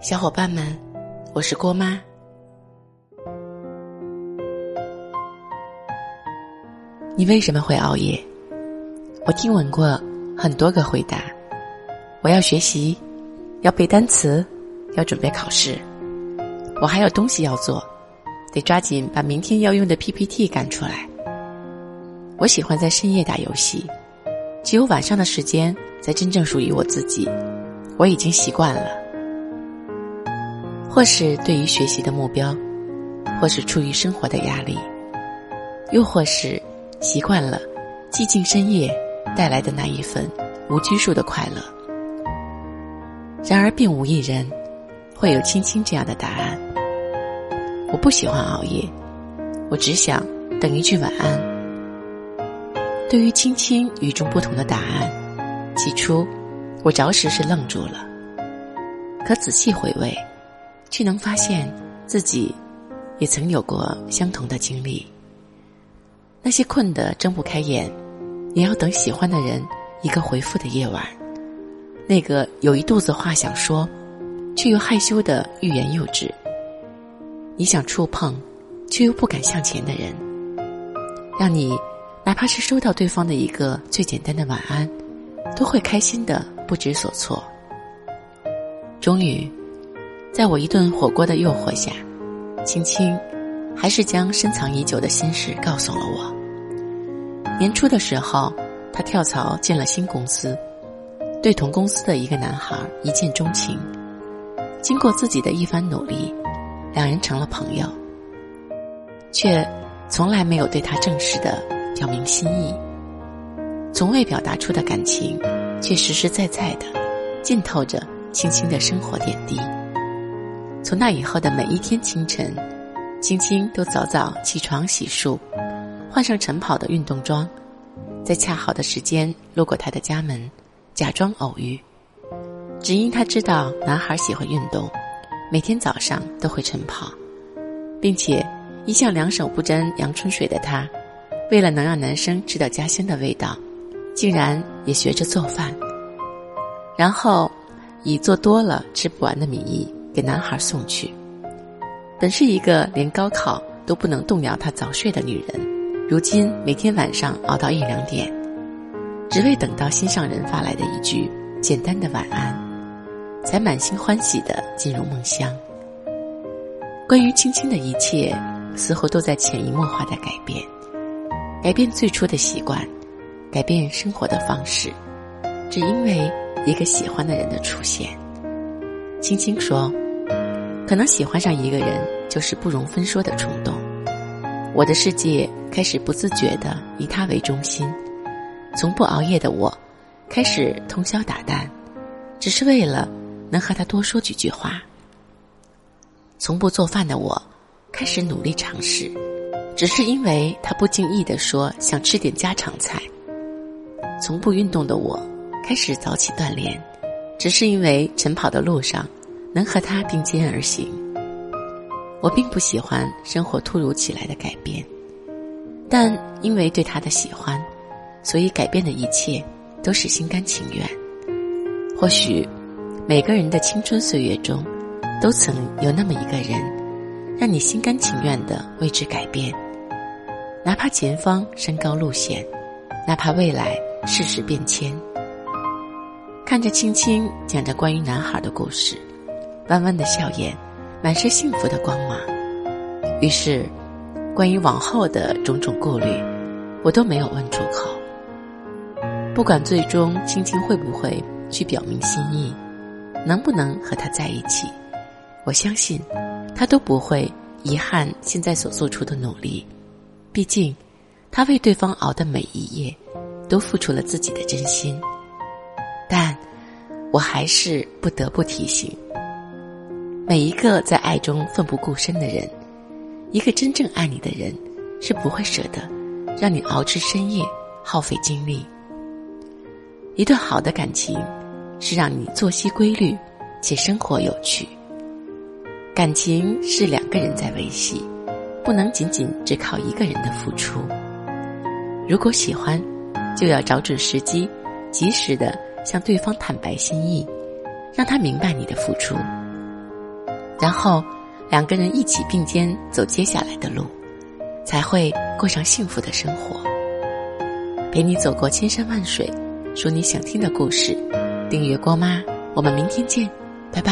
小伙伴们，我是郭妈。你为什么会熬夜？我听闻过很多个回答：我要学习，要背单词，要准备考试，我还有东西要做，得抓紧把明天要用的 PPT 赶出来。我喜欢在深夜打游戏，只有晚上的时间才真正属于我自己。我已经习惯了。或是对于学习的目标，或是出于生活的压力，又或是习惯了寂静深夜带来的那一份无拘束的快乐。然而，并无一人会有青青这样的答案。我不喜欢熬夜，我只想等一句晚安。对于青青与众不同的答案，起初我着实是愣住了，可仔细回味。却能发现自己也曾有过相同的经历。那些困得睁不开眼，也要等喜欢的人一个回复的夜晚；那个有一肚子话想说，却又害羞的欲言又止；你想触碰，却又不敢向前的人，让你哪怕是收到对方的一个最简单的晚安，都会开心的不知所措。终于。在我一顿火锅的诱惑下，青青还是将深藏已久的心事告诉了我。年初的时候，他跳槽进了新公司，对同公司的一个男孩一见钟情。经过自己的一番努力，两人成了朋友，却从来没有对他正式的表明心意。从未表达出的感情，却实实在在的浸透着青青的生活点滴。从那以后的每一天清晨，青青都早早起床洗漱，换上晨跑的运动装，在恰好的时间路过他的家门，假装偶遇。只因他知道男孩喜欢运动，每天早上都会晨跑，并且一向两手不沾阳春水的他，为了能让男生吃到家乡的味道，竟然也学着做饭，然后以做多了吃不完的名义。给男孩送去。本是一个连高考都不能动摇她早睡的女人，如今每天晚上熬到一两点，只为等到心上人发来的一句简单的晚安，才满心欢喜的进入梦乡。关于青青的一切，似乎都在潜移默化的改变，改变最初的习惯，改变生活的方式，只因为一个喜欢的人的出现。青青说。可能喜欢上一个人就是不容分说的冲动。我的世界开始不自觉的以他为中心，从不熬夜的我，开始通宵达旦，只是为了能和他多说几句话。从不做饭的我，开始努力尝试，只是因为他不经意的说想吃点家常菜。从不运动的我，开始早起锻炼，只是因为晨跑的路上。能和他并肩而行，我并不喜欢生活突如其来的改变，但因为对他的喜欢，所以改变的一切都是心甘情愿。或许每个人的青春岁月中，都曾有那么一个人，让你心甘情愿的为之改变，哪怕前方山高路险，哪怕未来世事变迁。看着青青讲着关于男孩的故事。弯弯的笑颜，满是幸福的光芒。于是，关于往后的种种顾虑，我都没有问出口。不管最终青青会不会去表明心意，能不能和他在一起，我相信，他都不会遗憾现在所做出的努力。毕竟，他为对方熬的每一夜，都付出了自己的真心。但，我还是不得不提醒。每一个在爱中奋不顾身的人，一个真正爱你的人，是不会舍得让你熬至深夜，耗费精力。一段好的感情，是让你作息规律，且生活有趣。感情是两个人在维系，不能仅仅只靠一个人的付出。如果喜欢，就要找准时机，及时的向对方坦白心意，让他明白你的付出。然后两个人一起并肩走接下来的路，才会过上幸福的生活。陪你走过千山万水，说你想听的故事。订阅郭妈，我们明天见，拜拜。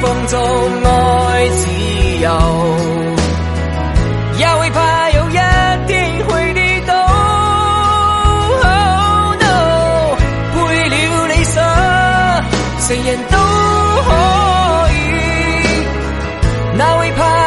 风中爱自由，也会怕有一天会跌倒。Oh, no，背了理想，成人都可以，哪会怕？